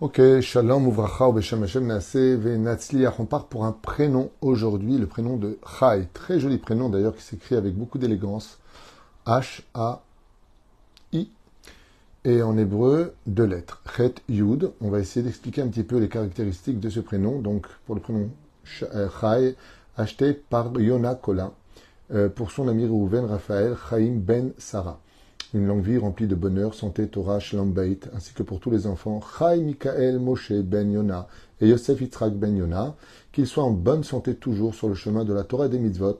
Ok, Shalom Uvracha Beshem Hashem. On part pour un prénom aujourd'hui, le prénom de Chai. Très joli prénom d'ailleurs qui s'écrit avec beaucoup d'élégance. H-A-I. Et en hébreu, deux lettres. Chet Yud. On va essayer d'expliquer un petit peu les caractéristiques de ce prénom. Donc pour le prénom euh, Chai, acheté par Yona Kola, euh, pour son ami Reuven Raphaël Chaim Ben Sarah une longue vie remplie de bonheur, santé, Torah, Shalom ainsi que pour tous les enfants, Chai Mikael Moshe Ben Yona et Yosef Yitzhak Ben Yona, qu'ils soient en bonne santé toujours sur le chemin de la Torah des mitzvot,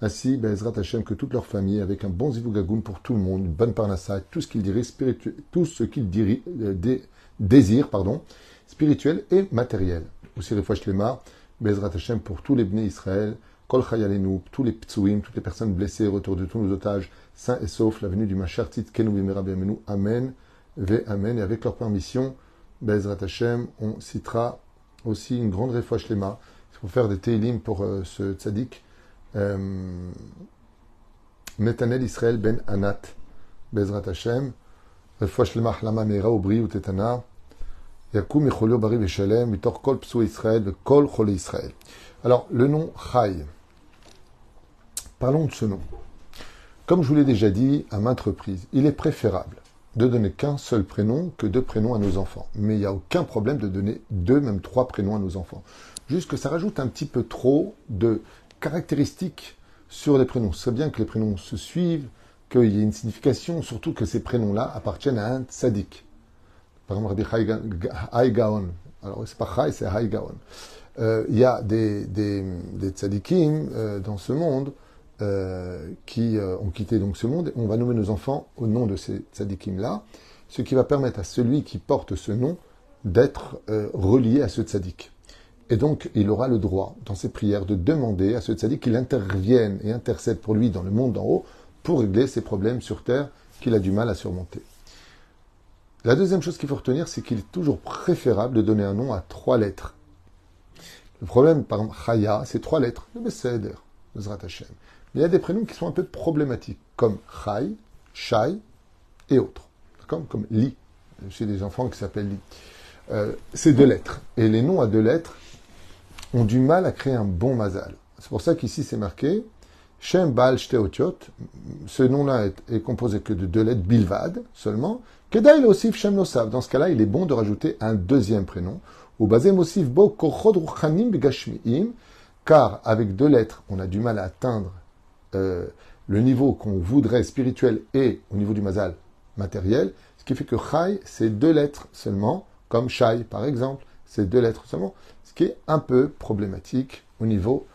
ainsi Bezrat Hashem que toute leur famille, avec un bon zivugagoun pour tout le monde, une bonne parnassa, tout ce qu'ils spirituel, tout ce qu'ils euh, désirent, pardon, spirituel et matériel. Aussi les Shlema, Bezrat Hashem pour tous les bénis Israël, Kol Chayalenu, tous les ptsuim, toutes les personnes blessées, retour de tous nos otages, sains et saufs, la venue du Machartit Kenu Bienvenu, Amen, Ve Amen. Et avec leur permission, Bezrat Hashem, on citera aussi une grande réfouche lema. Il faut faire des teilim pour euh, ce tzaddik. Euh, Netanel Israël ben Anat, Bezrat Hashem, réfouche lema Hlama Meira Obri Utetana, Yakum Echolio Bari Veshalem, Mitor Kol Psu Israël, Kol Chole Israël. Alors, le nom Chai. Parlons de ce nom. Comme je vous l'ai déjà dit à maintes reprises, il est préférable de donner qu'un seul prénom que deux prénoms à nos enfants. Mais il n'y a aucun problème de donner deux, même trois prénoms à nos enfants. Juste que ça rajoute un petit peu trop de caractéristiques sur les prénoms. C'est bien que les prénoms se suivent, qu'il y ait une signification, surtout que ces prénoms-là appartiennent à un tzaddik. Par exemple, Rabbi Gaon. Alors, c'est pas Chai, c'est Gaon. Euh, il y a des, des, euh, dans ce monde euh, qui euh, ont quitté donc ce monde. On va nommer nos enfants au nom de ces tzadikim-là, ce qui va permettre à celui qui porte ce nom d'être euh, relié à ce tzadik. Et donc, il aura le droit, dans ses prières, de demander à ce tzadik qu'il intervienne et intercède pour lui dans le monde d'en haut pour régler ses problèmes sur terre qu'il a du mal à surmonter. La deuxième chose qu'il faut retenir, c'est qu'il est toujours préférable de donner un nom à trois lettres. Le problème, par exemple, Chaya, c'est trois lettres, le Besséder, le Zrat il y a des prénoms qui sont un peu problématiques, comme Chai, Shai et autres. Comme, comme Li. J'ai des enfants qui s'appellent Li. Euh, c'est deux lettres. Et les noms à deux lettres ont du mal à créer un bon mazal. C'est pour ça qu'ici c'est marqué Shem Baal Shteotiot. Ce nom-là est, composé que de deux lettres, Bilvad seulement. Kedaï aussi Shem Nosav. Dans ce cas-là, il est bon de rajouter un deuxième prénom. Ou basé Mosif Bo Kochod Ruchanim Car avec deux lettres, on a du mal à atteindre euh, le niveau qu'on voudrait spirituel et au niveau du mazal matériel, ce qui fait que chai, c'est deux lettres seulement, comme shai par exemple, c'est deux lettres seulement, ce qui est un peu problématique au niveau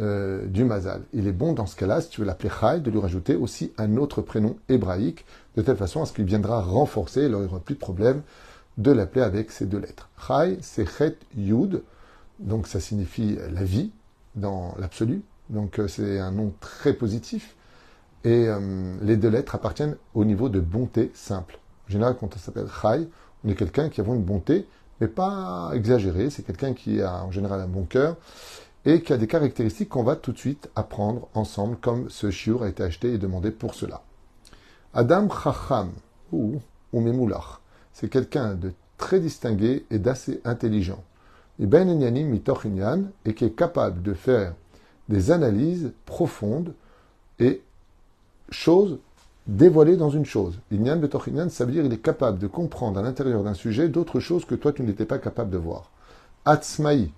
euh, du mazal. Il est bon dans ce cas-là, si tu veux l'appeler chai, de lui rajouter aussi un autre prénom hébraïque, de telle façon à ce qu'il viendra renforcer, il n'y aura plus de problème de l'appeler avec ces deux lettres. Chai, c'est chet yud, donc ça signifie la vie dans l'absolu, donc euh, c'est un nom très positif. Et euh, les deux lettres appartiennent au niveau de bonté simple. En général, quand on s'appelle Chai, on est quelqu'un qui a une bonté, mais pas exagérée. C'est quelqu'un qui a en général un bon cœur et qui a des caractéristiques qu'on va tout de suite apprendre ensemble, comme ce shiur a été acheté et demandé pour cela. Adam Chacham, ou, ou Memoulach, c'est quelqu'un de très distingué et d'assez intelligent. Et Ben qui est capable de faire des analyses profondes et choses dévoilées dans une chose. Inyan Betochinan, ça veut dire qu'il est capable de comprendre à l'intérieur d'un sujet d'autres choses que toi tu n'étais pas capable de voir. Atzmaï,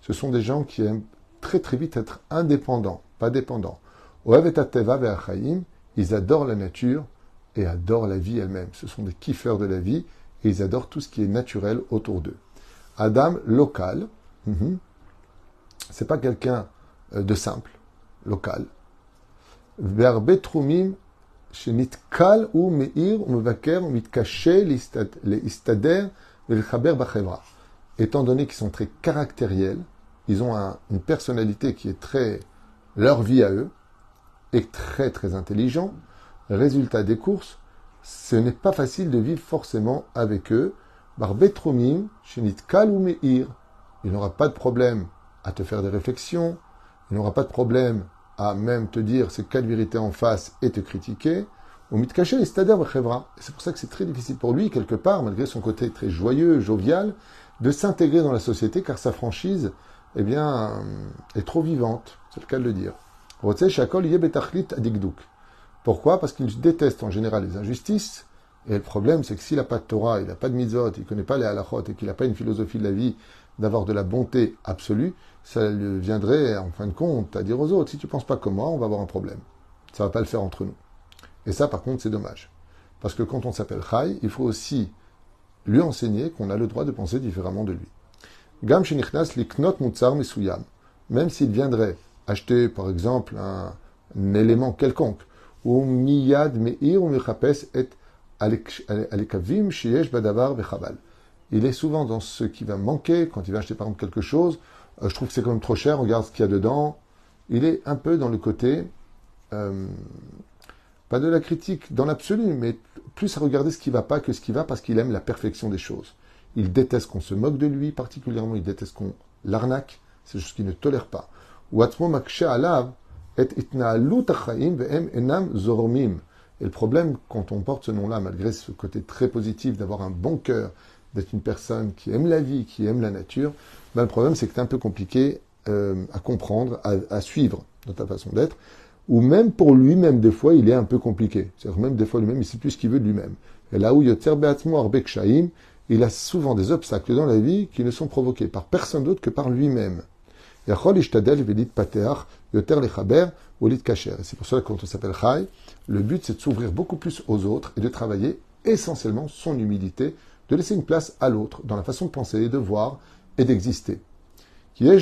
ce sont des gens qui aiment très très vite être indépendants, pas dépendants. Oavetateva ve'achaim, ils adorent la nature et adorent la vie elle-même. Ce sont des kiffeurs de la vie et ils adorent tout ce qui est naturel autour d'eux. Adam local, mhm. c'est pas quelqu'un de simple, local. Verbetrumim shenitkal ou meir ou mevaker ou mitkaché leistader velchaber bachevra. Étant donné qu'ils sont très caractériels, ils ont une personnalité qui est très leur vie à eux, et très très intelligent. Résultat des courses, ce n'est pas facile de vivre forcément avec eux. Barbetrumim shenitkal ou meir. Il n'aura pas de problème à te faire des réflexions, il n'aura pas de problème à même te dire c'est quelle vérité en face et te critiquer. Au c'est-à-dire C'est pour ça que c'est très difficile pour lui, quelque part, malgré son côté très joyeux, jovial, de s'intégrer dans la société car sa franchise, eh bien, est trop vivante. C'est le cas de le dire. Pourquoi? Parce qu'il déteste en général les injustices. Et le problème, c'est que s'il n'a pas de Torah, il n'a pas de mitzvot, il ne connaît pas les halachot et qu'il n'a pas une philosophie de la vie d'avoir de la bonté absolue, ça lui viendrait, en fin de compte, à dire aux autres, si tu ne penses pas comme moi, on va avoir un problème. Ça ne va pas le faire entre nous. Et ça, par contre, c'est dommage. Parce que quand on s'appelle Chai, il faut aussi lui enseigner qu'on a le droit de penser différemment de lui. Gam liknot mutsar Même s'il viendrait acheter, par exemple, un, élément quelconque, ou miyad meir ou et alekavim sheyesh badavar bechabal. Il est souvent dans ce qui va manquer quand il va acheter par exemple quelque chose. Euh, je trouve que c'est quand même trop cher, regarde ce qu'il y a dedans. Il est un peu dans le côté, euh, pas de la critique dans l'absolu, mais plus à regarder ce qui va pas que ce qui va parce qu'il aime la perfection des choses. Il déteste qu'on se moque de lui, particulièrement il déteste qu'on l'arnaque, c'est juste qu'il ne tolère pas. Et le problème, quand on porte ce nom-là, malgré ce côté très positif d'avoir un bon cœur, d'être une personne qui aime la vie, qui aime la nature, ben le problème, c'est que c'est un peu compliqué euh, à comprendre, à, suivre dans ta façon d'être. Ou même pour lui-même, des fois, il est un peu compliqué. C'est-à-dire même des fois, lui-même, il sait plus ce qu'il veut de lui-même. Et là où il a souvent des obstacles dans la vie qui ne sont provoqués par personne d'autre que par lui-même. Et c'est pour cela que quand on s'appelle Chai, le but c'est de s'ouvrir beaucoup plus aux autres et de travailler essentiellement son humilité, de laisser une place à l'autre dans la façon de penser, de voir et d'exister. Car il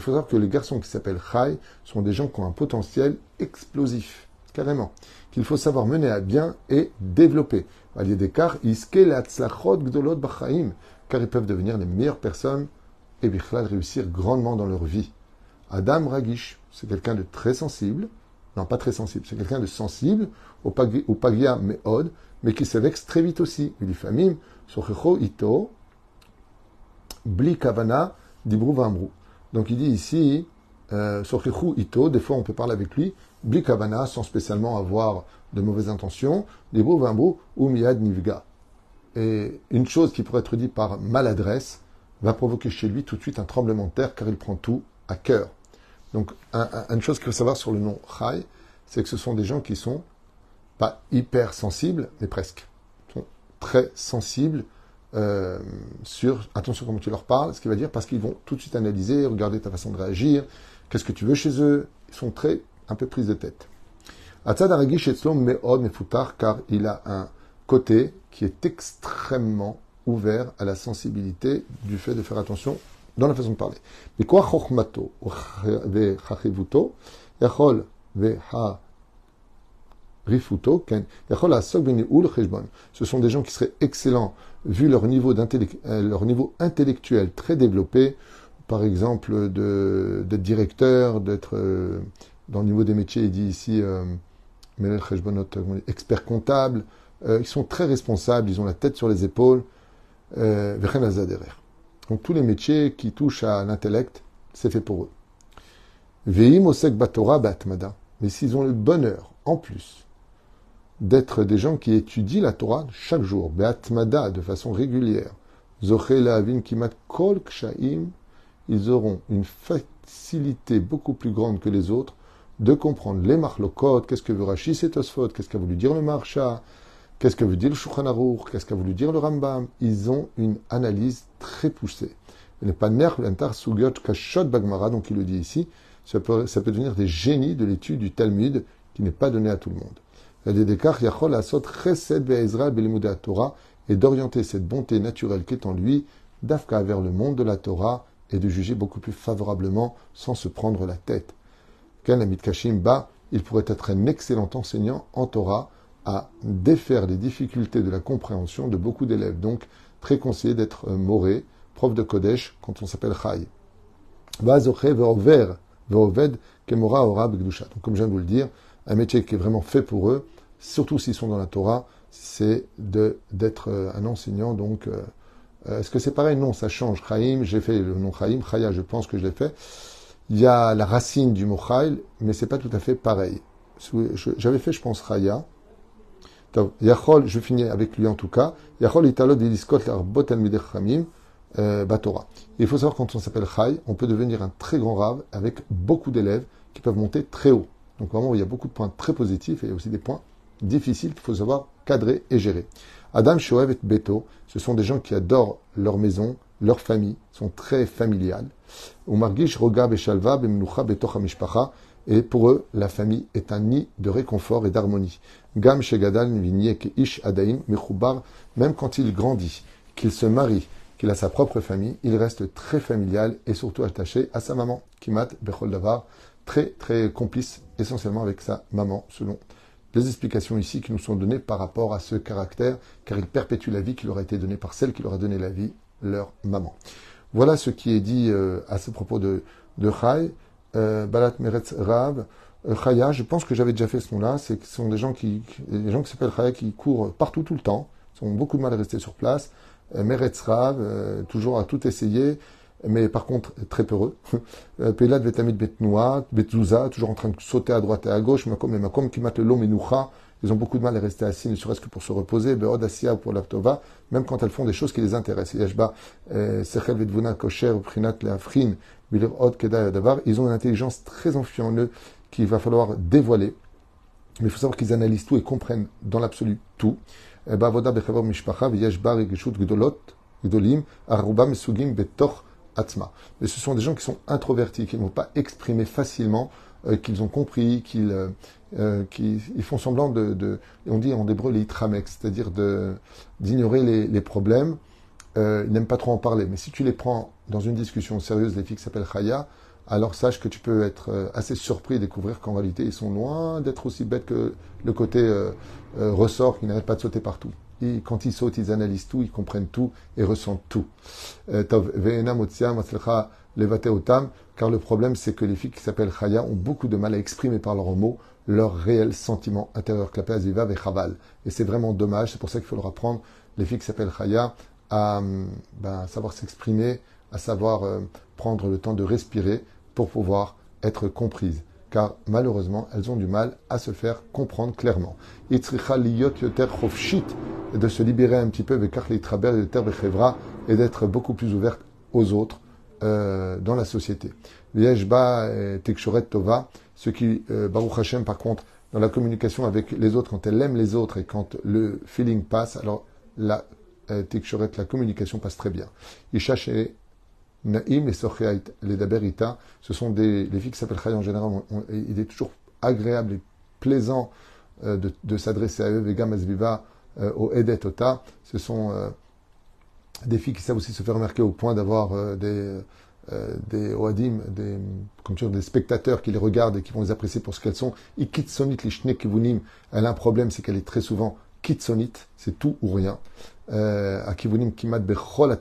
faut savoir que les garçons qui s'appellent Chai sont des gens qui ont un potentiel explosif, carrément, qu'il faut savoir mener à bien et développer. car ils peuvent devenir les meilleures personnes et réussir grandement dans leur vie. Adam Ragish, c'est quelqu'un de très sensible, non pas très sensible, c'est quelqu'un de sensible au, pagia meod, mais qui s'évexe très vite aussi. Il dit famine, sochecho ito, bli kavana, dibru vamru. Donc il dit ici, euh, ito, des fois on peut parler avec lui, bli kavana, sans spécialement avoir de mauvaises intentions, dibru vamru, ou miad nivga. Et une chose qui pourrait être dite par maladresse va provoquer chez lui tout de suite un tremblement de terre car il prend tout à cœur. Donc, une chose qu'il faut savoir sur le nom Chai, c'est que ce sont des gens qui sont pas hyper sensibles, mais presque. Ils sont très sensibles euh, sur, attention comment tu leur parles, ce qui va dire, parce qu'ils vont tout de suite analyser, regarder ta façon de réagir, qu'est-ce que tu veux chez eux. Ils sont très, un peu pris de tête. Atzad Me'od Mefutar, car il a un côté qui est extrêmement ouvert à la sensibilité du fait de faire attention dans la façon de parler. Mais quoi chokhmato vechachivuto yachol veha rifuto ken. Yachol cheshbon. Ce sont des gens qui seraient excellents vu leur niveau, euh, leur niveau intellectuel très développé, par exemple d'être directeur, d'être euh, dans le niveau des métiers, il dit ici euh, expert comptable, ils sont très responsables, ils ont la tête sur les épaules, euh, donc tous les métiers qui touchent à l'intellect, c'est fait pour eux. Veim osek batora batmada. Mais s'ils ont le bonheur, en plus, d'être des gens qui étudient la Torah chaque jour, batmada, de façon régulière, kimat kol ils auront une facilité beaucoup plus grande que les autres de comprendre les marlokot, qu'est-ce que veut Rashi et Tosfot, qu'est-ce qu'a voulu dire le Marsha, Qu'est-ce que veut dire le Shulchan Qu'est-ce qu'a voulu dire le Rambam? Ils ont une analyse très poussée. Pas nerf l'entar sugyot kashot bagmara, donc il le dit ici. Ça peut, devenir des génies de l'étude du Talmud qui n'est pas donné à tout le monde. Il y a des yachol asot chesed ve'ezra Torah et d'orienter cette bonté naturelle qui est en lui d'afka vers le monde de la Torah et de juger beaucoup plus favorablement sans se prendre la tête. Kashim Ba, il pourrait être un excellent enseignant en Torah à défaire les difficultés de la compréhension de beaucoup d'élèves. Donc, très conseillé d'être euh, moré, prof de Kodesh, quand on s'appelle Chai. Donc, comme je viens de vous le dire, un métier qui est vraiment fait pour eux, surtout s'ils sont dans la Torah, c'est d'être euh, un enseignant. Donc, euh, est-ce que c'est pareil? Non, ça change. Chaim, j'ai fait le nom Chaim. Chaya, je pense que je l'ai fait. Il y a la racine du mot Chail, mais c'est pas tout à fait pareil. J'avais fait, je pense, Chaya. Yachol, je finis avec lui en tout cas. Yachol italot didiskot l'arbot al Batora. Il faut savoir quand on s'appelle Chai, on peut devenir un très grand rave avec beaucoup d'élèves qui peuvent monter très haut. Donc vraiment, il y a beaucoup de points très positifs et aussi des points difficiles qu'il faut savoir cadrer et gérer. Adam Shoev et Beto, ce sont des gens qui adorent leur maison, leur famille, sont très familiales. Betocha Mishpacha, et pour eux, la famille est un nid de réconfort et d'harmonie. Gam Ish Adaim même quand il grandit, qu'il se marie, qu'il a sa propre famille, il reste très familial et surtout attaché à sa maman, Kimat Bechol Davar, très très complice essentiellement avec sa maman, selon les explications ici qui nous sont données par rapport à ce caractère, car il perpétue la vie qui leur a été donnée par celle qui leur a donné la vie, leur maman. Voilà ce qui est dit euh, à ce propos de, de Chai, Balat Meretz Rav, euh, Chaya, je pense que j'avais déjà fait ce nom-là, ce sont des gens qui, des gens qui s'appellent Chaya qui courent partout tout le temps, ils ont beaucoup de mal à rester sur place. Meretz Rav, toujours à tout essayer, mais par contre très peureux. Pelad Vetamid Betnoua, Betzouza, toujours en train de sauter à droite et à gauche, Makom et Makom, Kimat et ils ont beaucoup de mal à rester assis, ne serait-ce que pour se reposer, Beod Asiya pour l'Aftova, même quand elles font des choses qui les intéressent. Euh, ils ont une intelligence très enfouie en eux qu'il va falloir dévoiler. Mais il faut savoir qu'ils analysent tout et comprennent dans l'absolu tout. Betoch Atzma. Mais ce sont des gens qui sont introvertis, qui ne vont pas exprimer facilement euh, qu'ils ont compris, qu'ils euh, euh, ils font semblant de, on dit en hébreu les itramek, c'est-à-dire d'ignorer les, problèmes. ils n'aiment pas trop en parler, mais si tu les prends dans une discussion sérieuse, les filles qui s'appellent Chaya, alors sache que tu peux être assez surpris et découvrir qu'en réalité ils sont loin d'être aussi bêtes que le côté ressort qui n'arrête pas de sauter partout. Quand ils sautent, ils analysent tout, ils comprennent tout et ressentent tout car le problème c'est que les filles qui s'appellent Chaya ont beaucoup de mal à exprimer par leurs mots leurs réels sentiments intérieurs, Klapé Aziva et Chaval. Et c'est vraiment dommage, c'est pour ça qu'il faut leur apprendre, les filles qui s'appellent Chaya, à ben, savoir s'exprimer, à savoir euh, prendre le temps de respirer pour pouvoir être comprises. Car malheureusement, elles ont du mal à se faire comprendre clairement. Et de se libérer un petit peu et d'être beaucoup plus ouverte aux autres euh, dans la société. Liège-Ba et Tekshoret Tova, ce qui, euh, Baruch Hashem, par contre, dans la communication avec les autres, quand elle aime les autres et quand le feeling passe, alors la euh, Tekshoret, la communication passe très bien. Isha et Naïm et Sochiait, les Daberita, ce sont des les filles qui s'appellent Chaya en général. il est toujours agréable et plaisant euh, de, s'adresser à eux, euh, au. Ce sont des filles qui savent aussi se faire remarquer au point d'avoir euh, des, euh, des oadim, des, comme des spectateurs qui les regardent et qui vont les apprécier pour ce qu'elles sont. Et kitsonit kivunim, elle a un problème, c'est qu'elle est très souvent kitsonit, c'est tout ou rien. Euh, à kivunim kimat bechol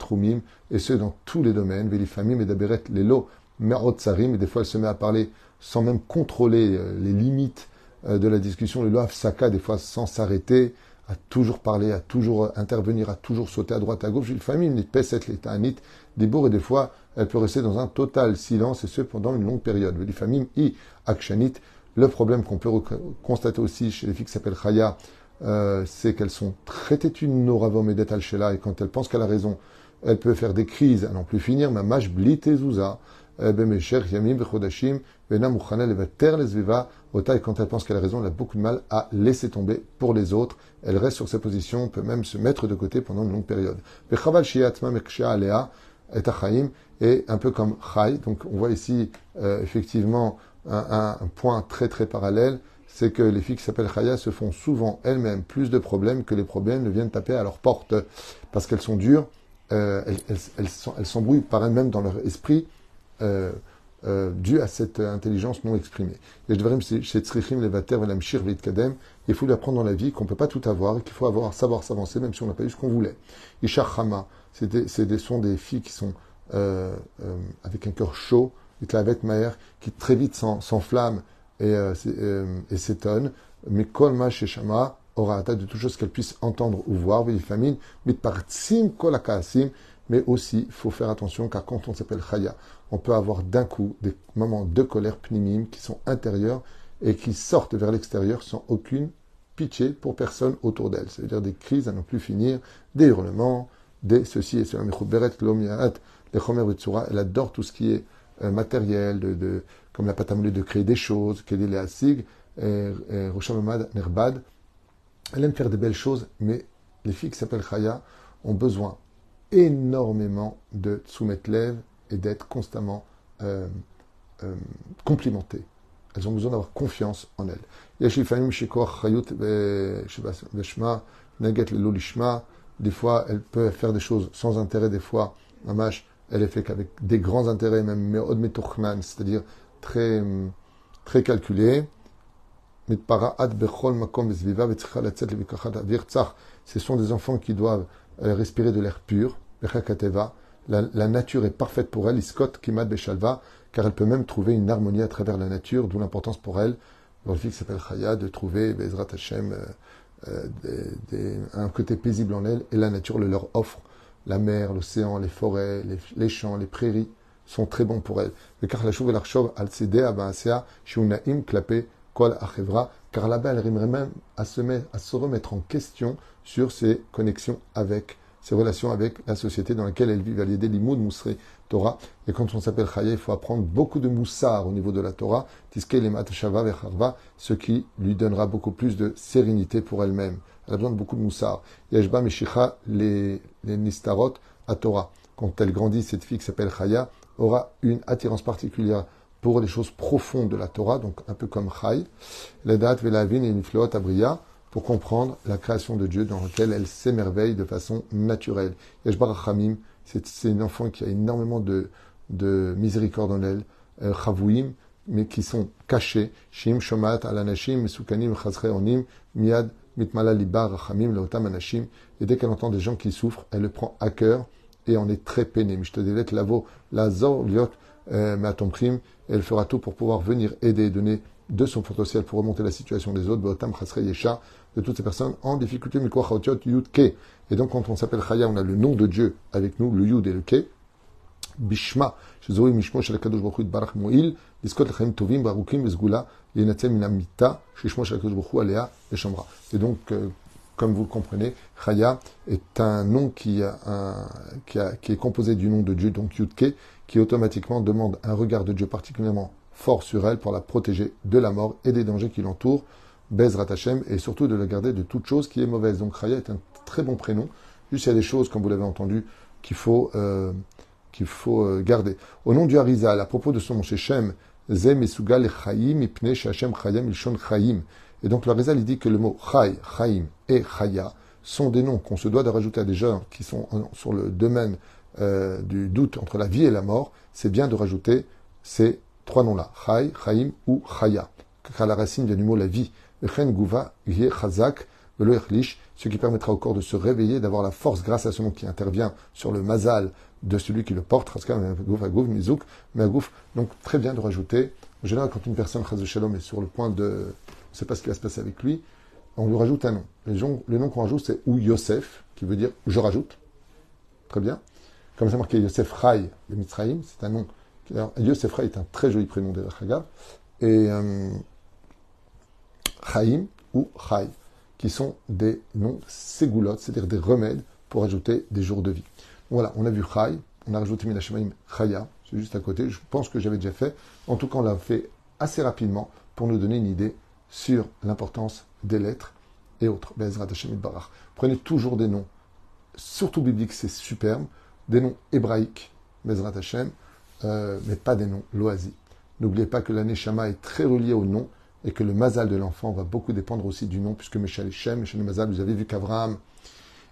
et ce dans tous les domaines, velifamim et daberet lelo merot sarim, et des fois elle se met à parler sans même contrôler les limites de la discussion, le lo saka, des fois sans s'arrêter, à toujours parler, à toujours intervenir, à toujours sauter à droite, à gauche. Une famille n'est pas cette l'état des bourgs et des fois, elle peut rester dans un total silence et ce pendant une longue période. Les familles i akshanit. Le problème qu'on peut constater aussi chez les filles qui s'appellent Chaya, euh, c'est qu'elles sont très têtues noravom et et quand elles pensent qu'elle a raison, elle peut faire des crises à n'en plus finir. Ma mâche blitezouza. Eh ben, Yamim, Benam, Lesviva, Ota, quand elle pense qu'elle a raison, elle a beaucoup de mal à laisser tomber pour les autres. Elle reste sur sa position, peut même se mettre de côté pendant une longue période. Et un peu comme Chai. Donc, on voit ici, euh, effectivement, un, point très très parallèle. C'est que les filles qui s'appellent Chaya se font souvent elles-mêmes plus de problèmes que les problèmes ne viennent taper à leur porte. Parce qu'elles sont dures, euh, elles s'embrouillent par elles-mêmes dans leur esprit euh, euh, dû à cette intelligence non exprimée. Je devrais chez il faut lui apprendre dans la vie qu'on ne peut pas tout avoir et qu'il faut avoir, savoir s'avancer même si on n'a pas eu ce qu'on voulait. Ishar Hama, c'est des, sont des filles qui sont euh, euh, avec un cœur chaud, et Klavet Maher, qui très vite s'enflamment et, et s'étonnent. Mais Kolma Sheshama, aura de toutes choses qu'elle puisse entendre ou voir, oui, famine, mit partim kolakasim, mais aussi, il faut faire attention car quand on s'appelle Chaya, on peut avoir d'un coup des moments de colère pnimim qui sont intérieurs et qui sortent vers l'extérieur sans aucune pitié pour personne autour d'elle. C'est-à-dire des crises à ne plus finir, des hurlements, des ceci et cela. Elle adore tout ce qui est euh, matériel, de, comme la à de créer des choses, qu'elle est sig, Nerbad. Elle aime faire des belles choses, mais les filles qui s'appellent Chaya ont besoin énormément de soumettre et d'être constamment euh, euh, complimentées. Elles ont besoin d'avoir confiance en elles. Des fois, elle peut faire des choses sans intérêt, des fois, Mamash, elle est faite qu'avec des grands intérêts, même c'est-à-dire très, très calculé. Ce sont des enfants qui doivent euh, respirer de l'air pur. La, nature est parfaite pour elle, iskot kimad beshalva, car elle peut même trouver une harmonie à travers la nature, d'où l'importance pour elle, dans le fils qui s'appelle Chaya, de trouver Bezrat Hashem, euh, euh, un côté paisible en elle, et la nature le leur offre. La mer, l'océan, les forêts, les, champs, les prairies sont très bons pour elle. l'archov al sede shiunaim klapé kol achevra, car là-bas elle rimerait même à se remettre en question sur ses connexions avec ses relations avec la société dans laquelle elle vit, valider l'imoud mousseré Torah. Et quand on s'appelle Chaya, il faut apprendre beaucoup de moussard au niveau de la Torah, tiske ce qui lui donnera beaucoup plus de sérénité pour elle-même. Elle a besoin de beaucoup de moussard. Yeshba Meshicha, les, les nistarot à Torah. Quand elle grandit, cette fille qui s'appelle Chaya aura une attirance particulière pour les choses profondes de la Torah, donc un peu comme Chay. Ledat velavin et nifloot abriya pour comprendre la création de Dieu dans laquelle elle s'émerveille de façon naturelle. Yeshbar Hamim, c'est une enfant qui a énormément de, de miséricorde en elle, euh, Chavouim, mais qui sont cachés. Shim Shomat Alanashim, Sukanim Onim, Miad Mitmala Libar Rachamim Leotam Anashim. Et dès qu'elle entend des gens qui souffrent, elle le prend à cœur et en est très peinée. Mishtodelet Lavo Lazor Liot euh. Elle fera tout pour pouvoir venir aider donner de son potentiel pour remonter la situation des autres, Beotam Chasre Yesha, de toutes ces personnes en difficulté. Et donc, quand on s'appelle Chaya, on a le nom de Dieu avec nous, le Yud et le Ke. Bishma, Mishmo Shel Kadosh Baruch Barach Moil, Lechem Tovim, Barukim, Vezgula, Yenatzem Minamita, Shishmo Shel Kadosh Baruch Alea, et. Et donc, euh, comme vous le comprenez, Chaya est un nom qui, qui est composé du nom de Dieu, donc Yudke, qui automatiquement demande un regard de Dieu particulièrement fort sur elle pour la protéger de la mort et des dangers qui l'entourent. Bezrat Hashem, et surtout de la garder de toute chose qui est mauvaise. Donc Raya est un très bon prénom. Juste il y a des choses, comme vous l'avez entendu, qu'il faut, euh, qu'il faut euh, garder. Au nom du Harizal, à propos de son nom Shechem, Zem et Sugal Chaim, Ipne Shachem Chayam, Ilshon Chaim. Et donc le Harizal, il dit que le mot Chay, Chaim et Chaya sont des noms qu'on se doit de rajouter à des gens qui sont sur le domaine euh, du doute entre la vie et la mort. C'est bien de rajouter ces trois noms-là, Chay, Chaim ou Chaya. Car la racine vient du mot la vie ce qui permettra au corps de se réveiller, d'avoir la force grâce à ce nom qui intervient sur le mazal de celui qui le porte. Donc très bien de rajouter. En général, quand une personne est sur le point de, on ne sait pas ce qui va se passer avec lui, on lui rajoute un nom. Le nom qu'on rajoute, c'est ou Yosef, qui veut dire je rajoute. Très bien. Comme c'est marqué Yosef Rai Mitzrayim, c'est un nom. Yosef Rai est un très joli prénom de Et euh, Chaim ou Chai, qui sont des noms ségoulottes, c'est-à-dire des remèdes pour ajouter des jours de vie. Voilà, on a vu Chai, on a rajouté Minashemaim Chaya, c'est juste à côté, je pense que j'avais déjà fait. En tout cas, on l'a fait assez rapidement pour nous donner une idée sur l'importance des lettres et autres. Barach. Prenez toujours des noms, surtout bibliques, c'est superbe, des noms hébraïques, Bezrat Hashem, euh, mais pas des noms loisirs. N'oubliez pas que l'année Shama est très reliée au nom et que le mazal de l'enfant va beaucoup dépendre aussi du nom, puisque Meshal Shem, Meshal Mazal, vous avez vu qu'Abraham,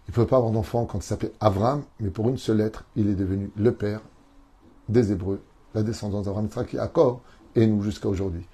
il ne pouvait pas avoir d'enfant quand il s'appelait Avram, mais pour une seule lettre, il est devenu le père des Hébreux, la descendance d'Abraham, qui accord et nous jusqu'à aujourd'hui.